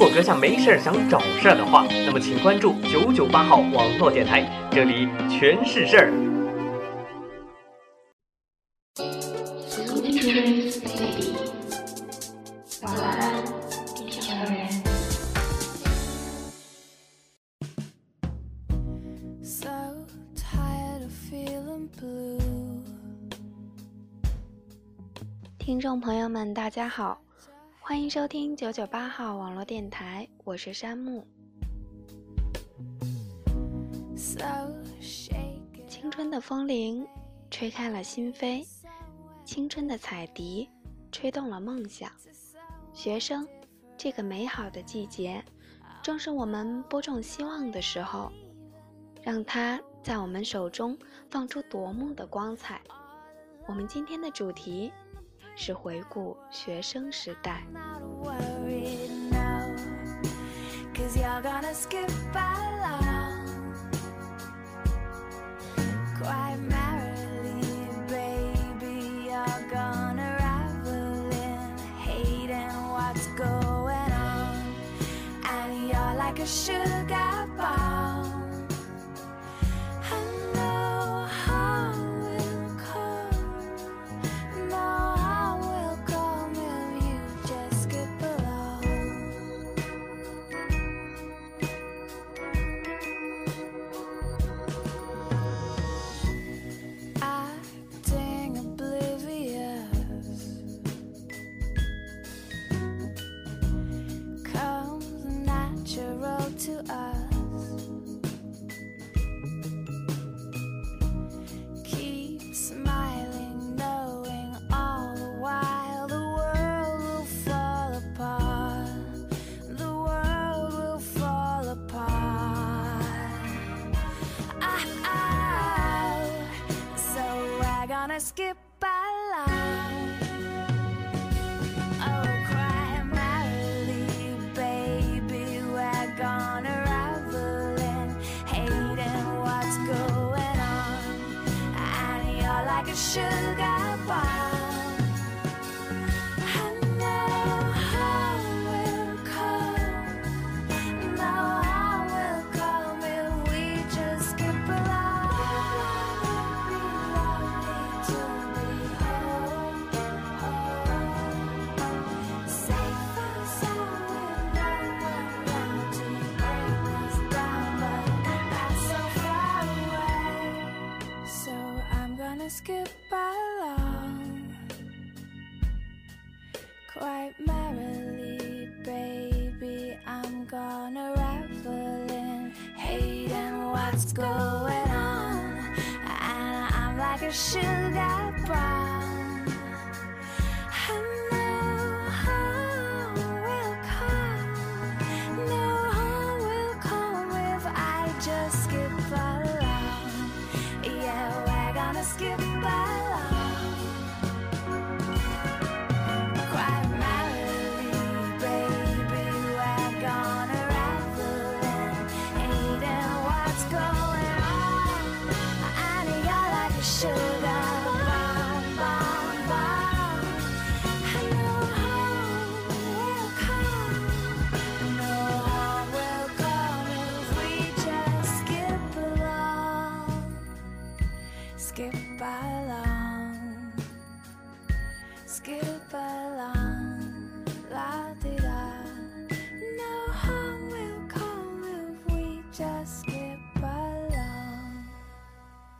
如果阁下没事儿想找事儿的话，那么请关注九九八号网络电台，这里全是事儿。听众朋友们，大家好。欢迎收听九九八号网络电台，我是山木。青春的风铃吹开了心扉，青春的彩笛吹动了梦想。学生，这个美好的季节，正是我们播种希望的时候，让它在我们手中放出夺目的光彩。我们今天的主题。是回顾学生时代。what's going on. And I'm like a sugar bomb.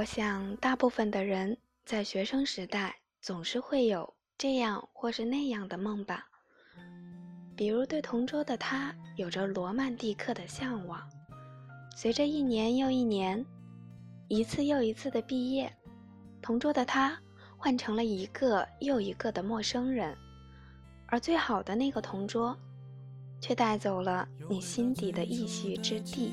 我想，大部分的人在学生时代总是会有这样或是那样的梦吧。比如对同桌的他有着罗曼蒂克的向往。随着一年又一年，一次又一次的毕业，同桌的他换成了一个又一个的陌生人，而最好的那个同桌，却带走了你心底的一席之地。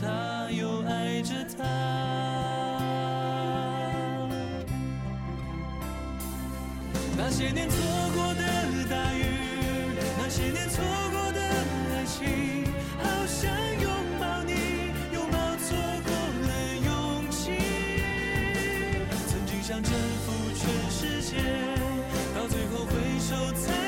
他，又爱着他，那些年错过的大雨，那些年错过的爱情，好想拥抱你，拥抱错过的勇气。曾经想征服全世界，到最后回首才。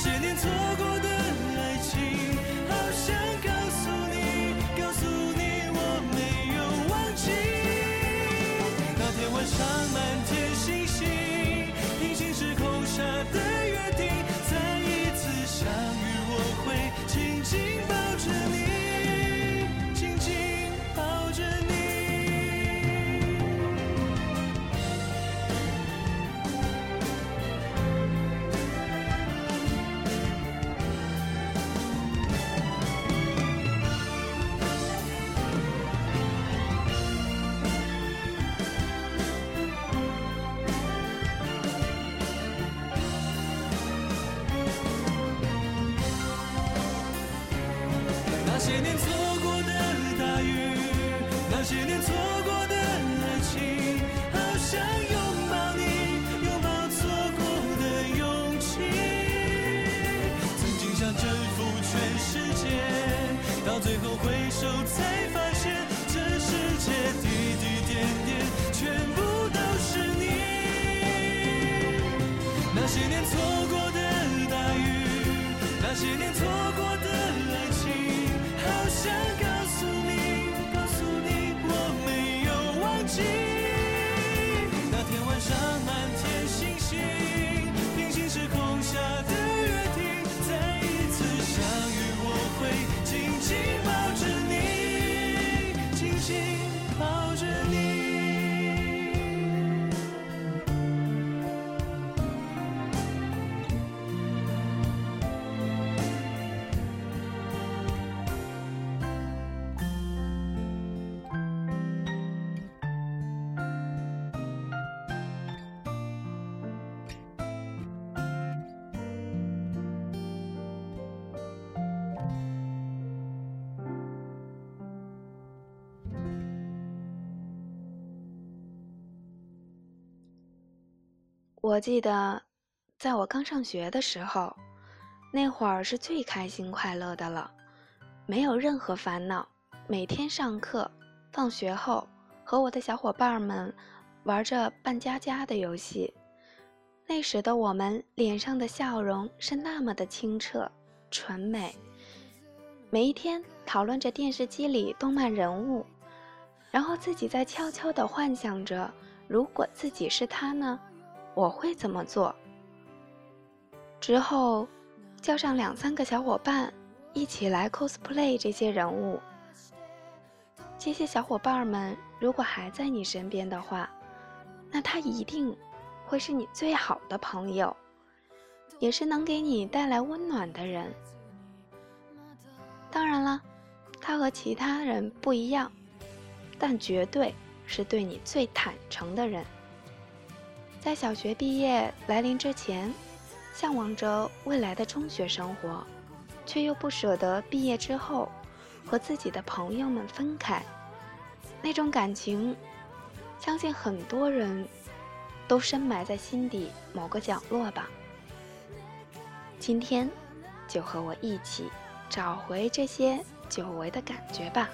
些年错过。我记得，在我刚上学的时候，那会儿是最开心快乐的了，没有任何烦恼。每天上课，放学后和我的小伙伴们玩着扮家家的游戏。那时的我们脸上的笑容是那么的清澈纯美，每一天讨论着电视机里动漫人物，然后自己在悄悄地幻想着，如果自己是他呢？我会怎么做？之后，叫上两三个小伙伴一起来 cosplay 这些人物。这些小伙伴们如果还在你身边的话，那他一定会是你最好的朋友，也是能给你带来温暖的人。当然了，他和其他人不一样，但绝对是对你最坦诚的人。在小学毕业来临之前，向往着未来的中学生活，却又不舍得毕业之后和自己的朋友们分开。那种感情，相信很多人都深埋在心底某个角落吧。今天，就和我一起找回这些久违的感觉吧。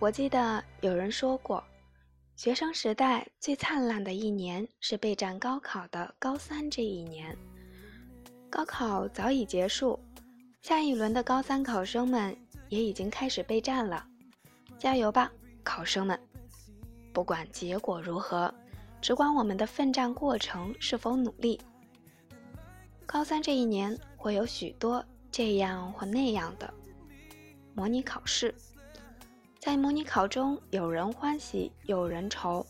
我记得有人说过，学生时代最灿烂的一年是备战高考的高三这一年。高考早已结束，下一轮的高三考生们也已经开始备战了。加油吧，考生们！不管结果如何，只管我们的奋战过程是否努力。高三这一年会有许多这样或那样的模拟考试。在模拟考中，有人欢喜，有人愁。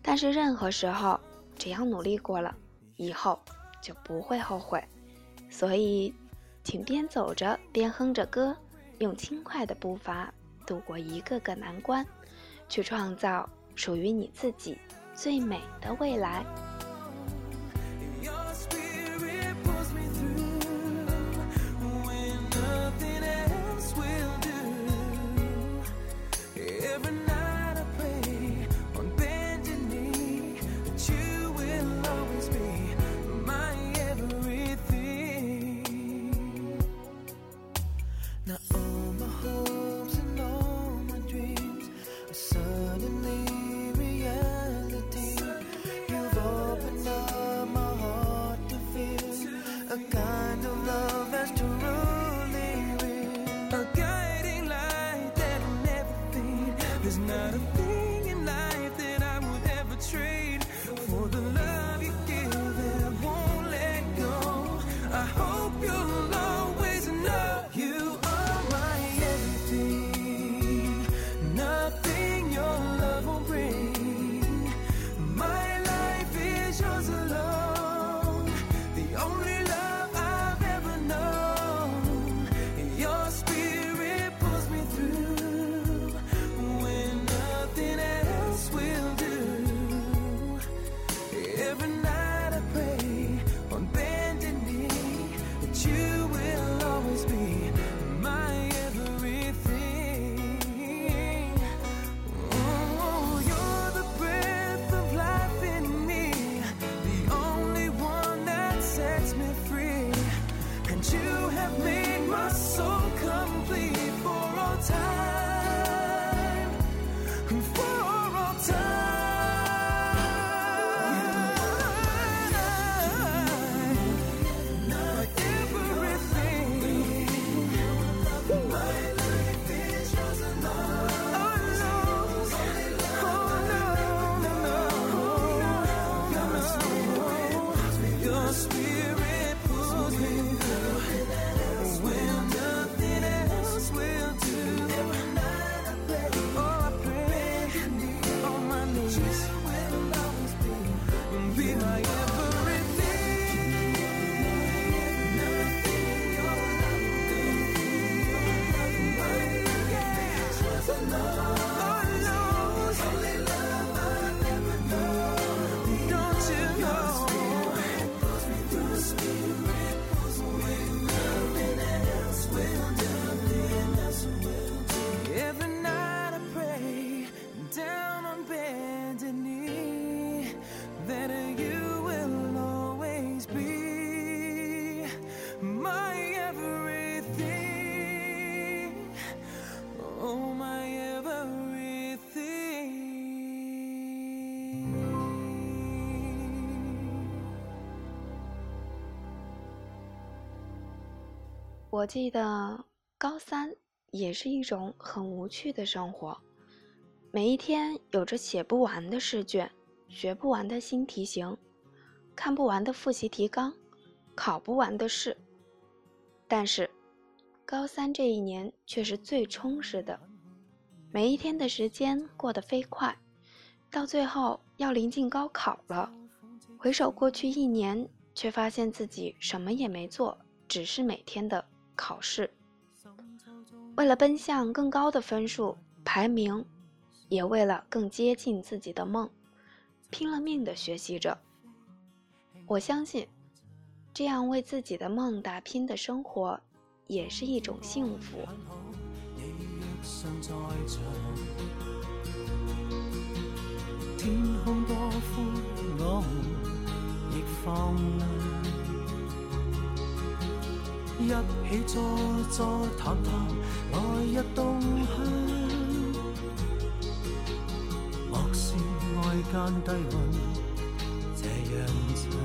但是任何时候，只要努力过了，以后就不会后悔。所以，请边走着边哼着歌，用轻快的步伐度过一个个难关，去创造属于你自己最美的未来。made my soul complete for all time. 我记得高三也是一种很无趣的生活，每一天有着写不完的试卷，学不完的新题型，看不完的复习提纲，考不完的试。但是高三这一年却是最充实的，每一天的时间过得飞快，到最后要临近高考了，回首过去一年，却发现自己什么也没做，只是每天的。考试，为了奔向更高的分数排名，也为了更接近自己的梦，拼了命的学习着。我相信，这样为自己的梦打拼的生活，也是一种幸福。一起坐坐谈谈来日动向。莫是爱间低温这样长，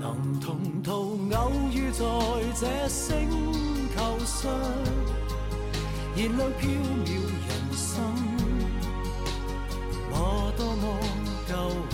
能同途偶遇在这星球上，燃亮飘渺人生，我多么够。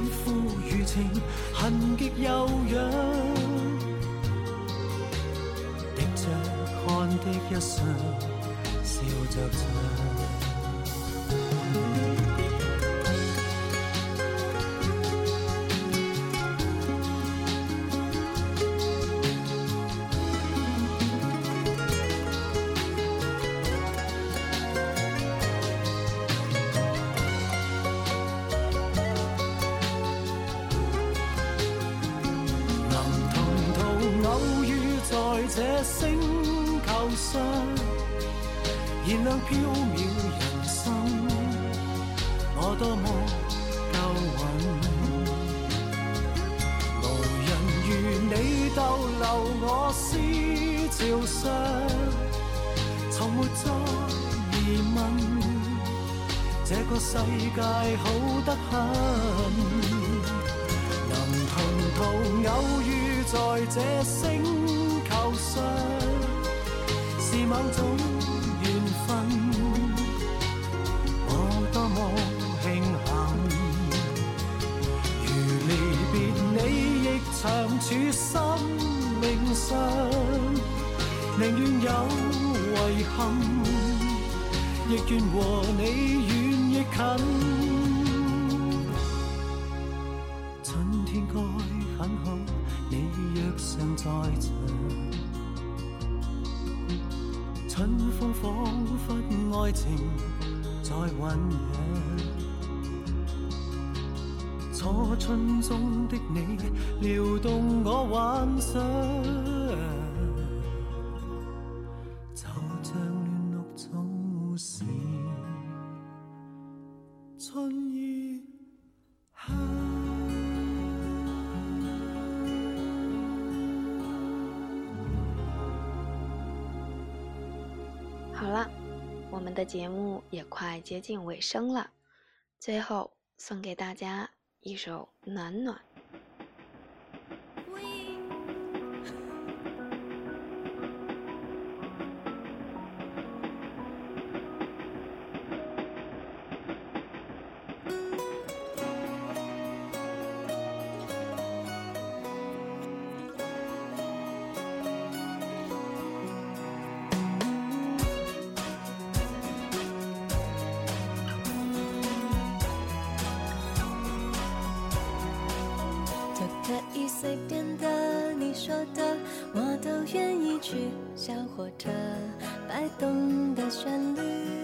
恨极又痒，滴着汗的一双，笑着唱。再疑问，这个世界好得很。能同途偶遇在这星球上，是某种缘分，我多么庆幸。如离别你，亦长处生命上，宁愿有。遗憾，亦愿和你远亦近。春天该很好，你若尚在场。春风仿佛爱情在酝酿。初春中的你，撩动我幻想。节目也快接近尾声了，最后送给大家一首《暖暖》。随便的，你说的，我都愿意去。小火车摆动的旋律。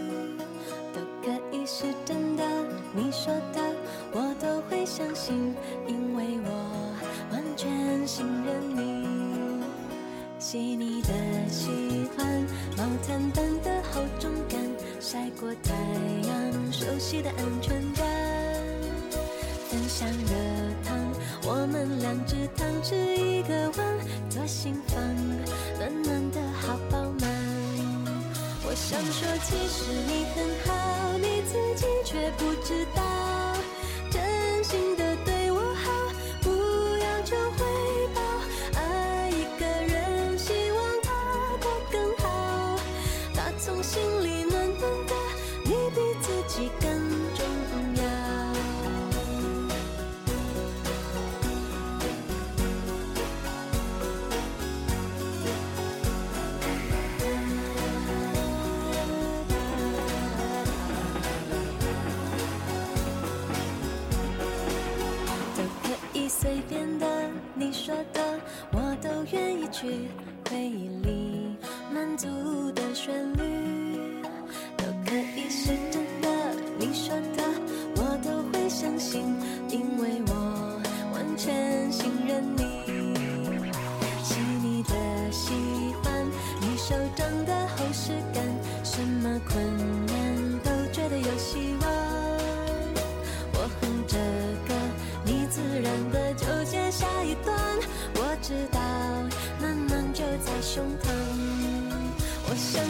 回忆里满足的旋律，都可以是真的。你说的，我都会相信，因为我完全信任你。细腻的喜欢，你手掌的厚实感，什么困？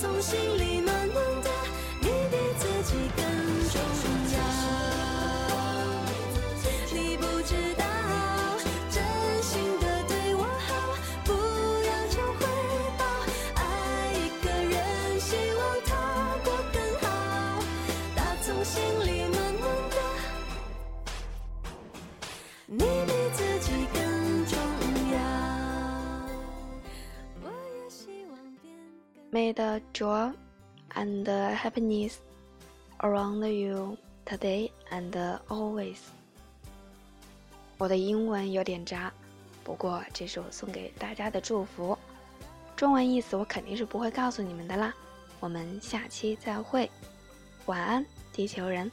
从心里暖暖的，你比自己更重要。m a d the joy and happiness around you today and always. 我的英文有点渣，不过这是我送给大家的祝福。中文意思我肯定是不会告诉你们的啦。我们下期再会，晚安，地球人。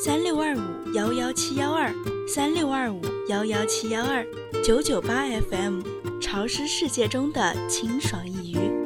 三六二五幺幺七幺二，三六二五幺幺七幺二，九九八 FM，潮湿世界中的清爽一隅。